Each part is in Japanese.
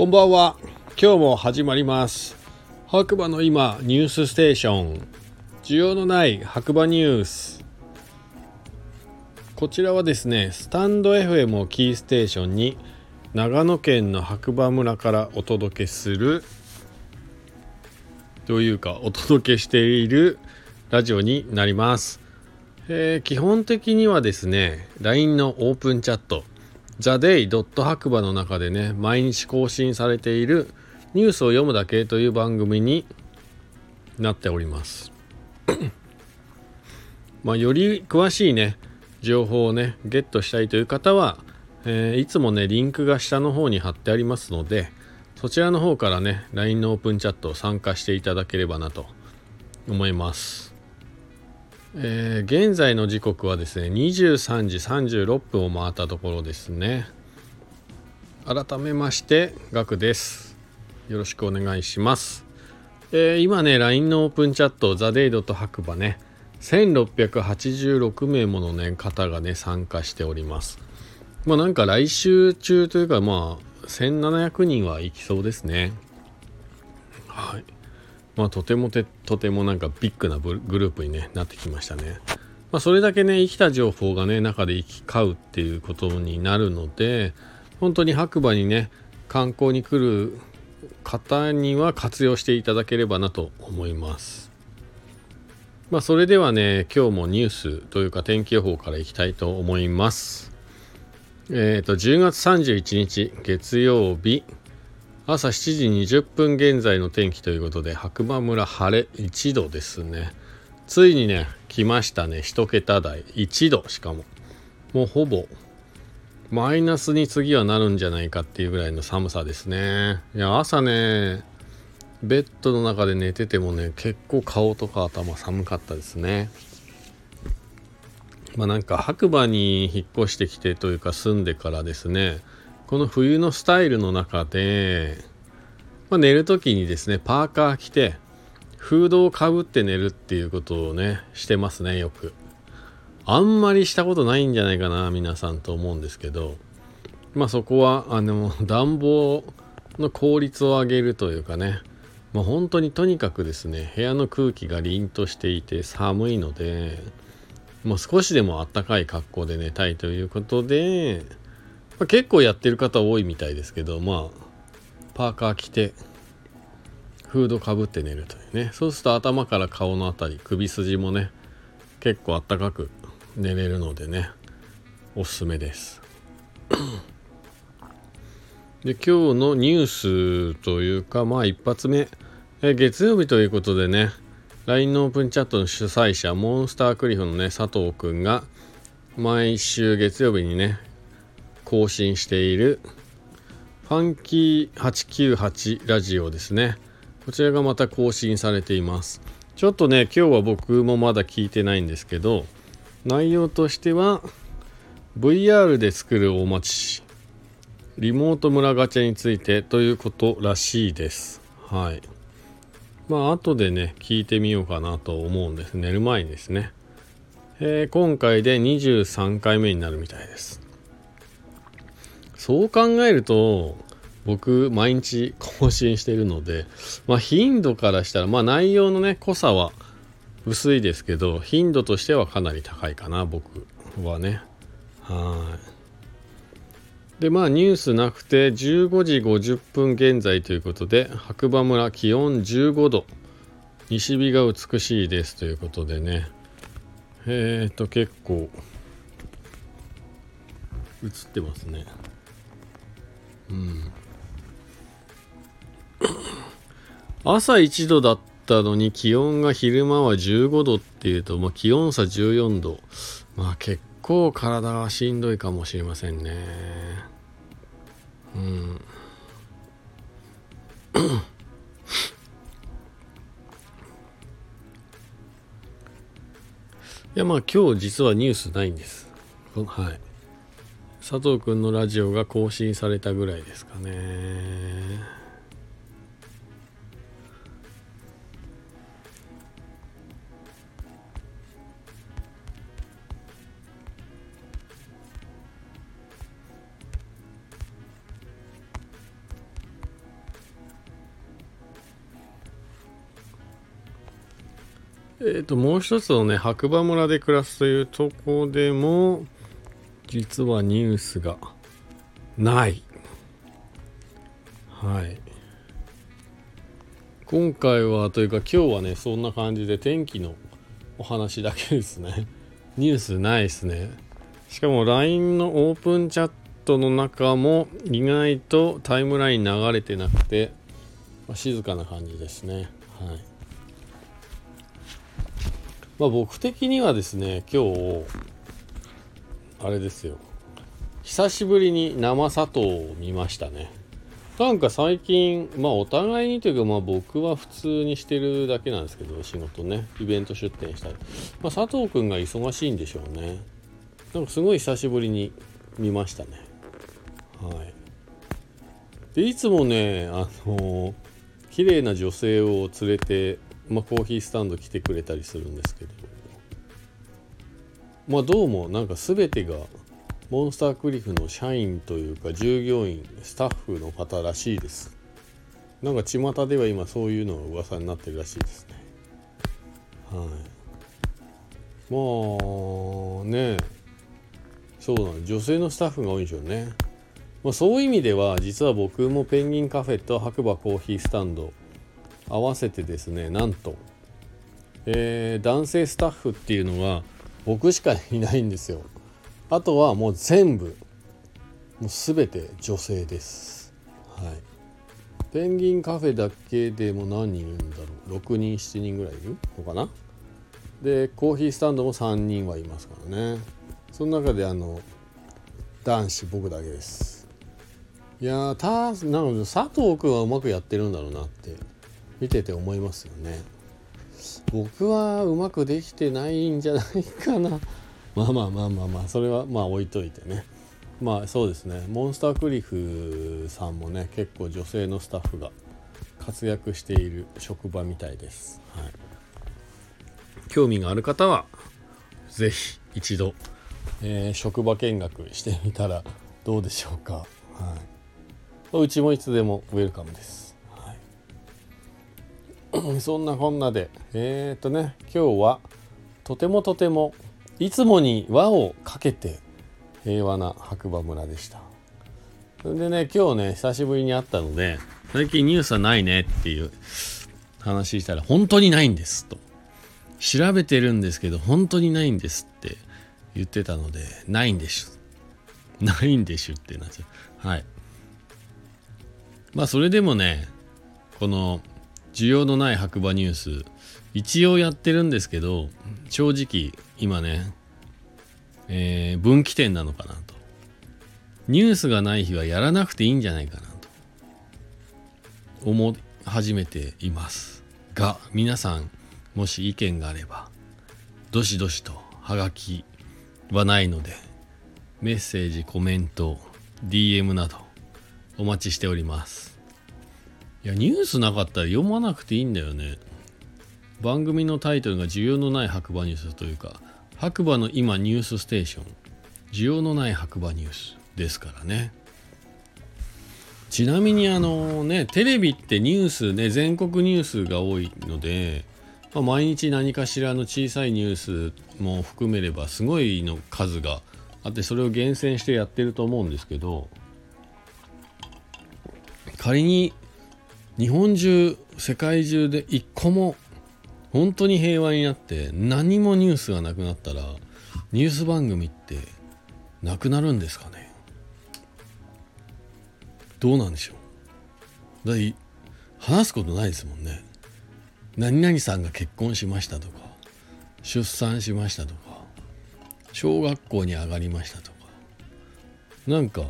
こんばんは。今日も始まります。白馬の今ニュースステーション。需要のない白馬ニュース。こちらはですねスタンド FM をキーステーションに長野県の白馬村からお届けするというかお届けしているラジオになります、えー、基本的にはですね LINE のオープンチャット。Theday. 白馬の中でね毎日更新されているニュースを読むだけという番組になっております まあより詳しいね情報をねゲットしたいという方は、えー、いつもねリンクが下の方に貼ってありますのでそちらの方からね LINE のオープンチャットを参加していただければなと思います、えー、現在の時刻はですね23時36分を回ったところですね。改めましてガクです。よろしくお願いします、えー、今ね LINE のオープンチャットザデイドと白馬ね1686名もの、ね、方がね参加しております。まあなんか来週中というかまあ1700人はいきそうですね。はい。まあとてもてとてもなんかビッグなグループに、ね、なってきましたね。まあそれだけね生きた情報がね中で行き交うっていうことになるので本当に白馬にね観光に来る方には活用していただければなと思います。まあ、それではね、今日もニュースというか天気予報からいきたいと思います。えっ、ー、と、10月31日月曜日、朝7時20分現在の天気ということで、白馬村晴れ1度ですね。ついにね、来ましたね。1桁台。1度しかも。もうほぼ、マイナスに次はなるんじゃないかっていうぐらいの寒さですね。いや、朝ね、ベッドの中で寝ててもね結構顔とか頭寒かったですねまあなんか白馬に引っ越してきてというか住んでからですねこの冬のスタイルの中で、まあ、寝る時にですねパーカー着てフードをかぶって寝るっていうことをねしてますねよく。あんまりしたことないんじゃないかな皆さんと思うんですけど。まあそこはあの暖房の効率を上げるというかね。もう本当にとにかくですね部屋の空気が凛としていて寒いのでもう少しでもあったかい格好で寝たいということで、まあ、結構やってる方多いみたいですけどまあパーカー着てフードかぶって寝るというね。そうすると頭から顔の辺り首筋もね結構あったかく寝れるのでねおすすめです。で今日のニュースというかまあ一発目。え月曜日ということでね LINE のオープンチャットの主催者モンスタークリフのね佐藤くんが毎週月曜日にね更新しているファンキー898ラジオですねこちらがまた更新されていますちょっとね今日は僕もまだ聞いてないんですけど内容としては VR で作るお待ちリモート村ガチャについてということらしいです。はい。まあ、後でね、聞いてみようかなと思うんです。寝る前にですね。えー、今回で23回目になるみたいです。そう考えると、僕、毎日更新しているので、まあ、頻度からしたら、まあ、内容のね、濃さは薄いですけど、頻度としてはかなり高いかな、僕はね。はい。でまあニュースなくて15時50分現在ということで白馬村気温15度西日が美しいですということでねえっ、ー、と結構映ってますねうん。朝1度だったのに気温が昼間は15度っていうと、まあ、気温差14度。まあ結構体がしんどいかもしれませんね。うん。いやまあ今日実はニュースないんです。はい。佐藤君のラジオが更新されたぐらいですかね。えっ、ー、と、もう一つのね、白馬村で暮らすというとこでも、実はニュースがないはい今回はというか今日はねそんな感じで天気のお話だけですね ニュースないですねしかも LINE のオープンチャットの中も意外とタイムライン流れてなくて、まあ、静かな感じですね。はい。まあ僕的にはですね、今日、あれですよ。久しぶりに生砂糖を見ましたね。なんか最近、まあお互いにというか、まあ僕は普通にしてるだけなんですけど、仕事ね、イベント出店したり。まあ佐藤くんが忙しいんでしょうね。なんかすごい久しぶりに見ましたね。はい。で、いつもね、あの綺麗な女性を連れて、まあ、コーヒースタンド来てくれたりするんですけど、まあ、どうもなんか全てがモンスタークリフの社員というか従業員スタッフの方らしいです。なんか巷では今そういうのが噂になってるらしいですね。はい。まあね。そうなの女性のスタッフが多いんでしょうね。まあ、そういう意味では実は僕もペンギンカフェと白馬コーヒースタンド合わせてですねなんと、えー、男性スタッフっていうのは僕しかいないんですよ。あとはもう全部もう全て女性です。はい。ペンギンカフェだけでも何人いるんだろう。6人7人ぐらいいるのかな。でコーヒースタンドも3人はいますからね。その中であの男子僕だけです。いやたなので佐藤君はうまくやってるんだろうなって見てて思いますよね。僕はうまくできてないんじゃないかな。まあまあまあまあまあそれはまあ置いといてね。まあそうですね。モンスタークリフさんもね結構女性のスタッフが活躍している職場みたいです、はい、興味がある方は是非一度、えー、職場見学してみたらどうでしょうか。はい。うちもいつでもウェルカムです。そんなこんなで、えっ、とね、今日はとてもとてもいつもに輪をかけて平和な白馬村でした。それでね、今日ね、久しぶりに会ったので、最近ニュースはないねっていう話したら、本当にないんですと。調べてるんですけど、本当にないんですって言ってたので、ないんでしゅ。ないんでしゅってなっちゃう。はい。まあそれでもねこの需要のない白馬ニュース。一応やってるんですけど正直今ね、えー、分岐点なのかなと。ニュースがない日はやらなくていいんじゃないかなと。思い始めています。が皆さんもし意見があればどしどしとはがきはないのでメッセージコメント DM などお待ちしております。いやニュースなかったら読まなくていいんだよね。番組のタイトルが需要のない白馬ニュースというか白馬の今ニュースステーション。需要のない白馬ニュースですからね。ちなみにあのねテレビってニュースね全国ニュースが多いので、まあ、毎日何かしらの小さいニュースも含めればすごいの数があってそれを厳選してやってると思うんですけど仮に日本中世界中で一個も本当に平和になって何もニュースがなくなったらニュース番組ってなくなるんですかね？どうなんでしょう？だ話すことないですもんね。何々さんが結婚しましたとか出産しましたとか小学校に上がりましたとかなんか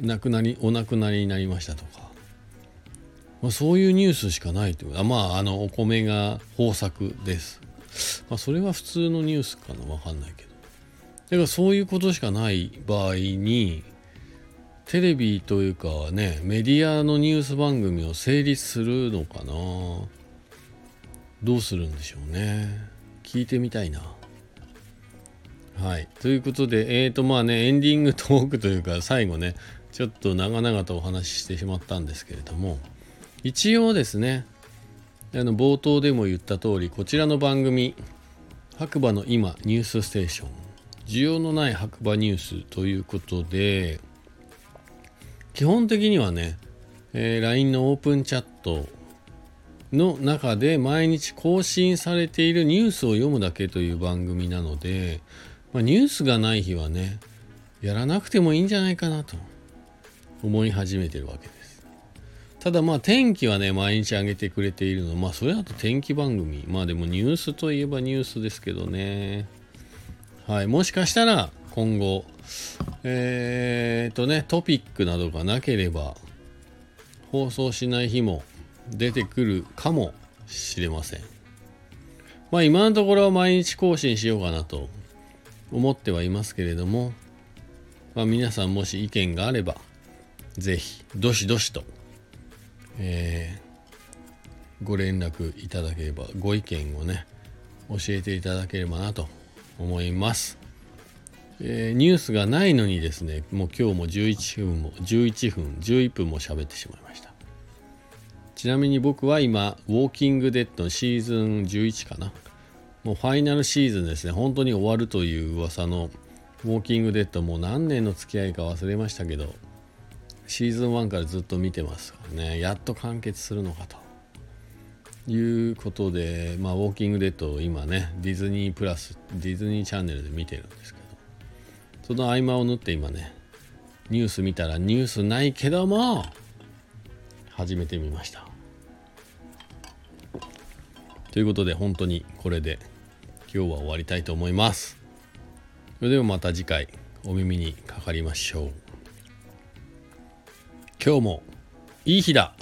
亡くなりお亡くなりになりましたとか、まあ、そういうニュースしかないというかまああのお米が豊作です、まあ、それは普通のニュースかな。分かんないけど。だからそういうことしかない場合にテレビというかねメディアのニュース番組を成立するのかな。どうするんでしょうね。聞いてみたいな。はい。ということで、えっ、ー、とまあね、エンディングトークというか、最後ね、ちょっと長々とお話ししてしまったんですけれども。一応ですねあの冒頭でも言った通りこちらの番組白馬の今ニュースステーション需要のない白馬ニュースということで基本的にはね、えー、LINE のオープンチャットの中で毎日更新されているニュースを読むだけという番組なので、まあ、ニュースがない日はねやらなくてもいいんじゃないかなと思い始めてるわけです。ただまあ天気はね毎日上げてくれているの。まあそれだと天気番組。まあでもニュースといえばニュースですけどね。はい。もしかしたら今後えー、っとねトピックなどがなければ放送しない日も出てくるかもしれません。まあ今のところは毎日更新しようかなと思ってはいますけれども。まあ、皆さんもし意見があれば、ぜひ、どしどしと、えー、ご連絡いただければ、ご意見をね、教えていただければなと思います。えー、ニュースがないのにですね、もう今日も11分も、11分、11分も喋ってしまいました。ちなみに僕は今、ウォーキングデッドのシーズン11かな。もうファイナルシーズンですね、本当に終わるという噂のウォーキングデッドもう何年の付き合いか忘れましたけどシーズン1からずっと見てますからね。やっと完結するのかと。いうことで、まあ、ウォーキングデッドを今ねディズニープラスディズニーチャンネルで見てるんですけど。その合間を縫って今ねニュース見たらニュースないけども始めてみました。ということで本当にこれで今日は終わりたいと思います。それではまた次回お耳にかかりましょう。今日もいい日だ。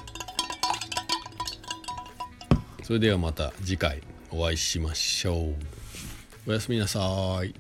それではまた次回お会いしましょう。おやすみなさい。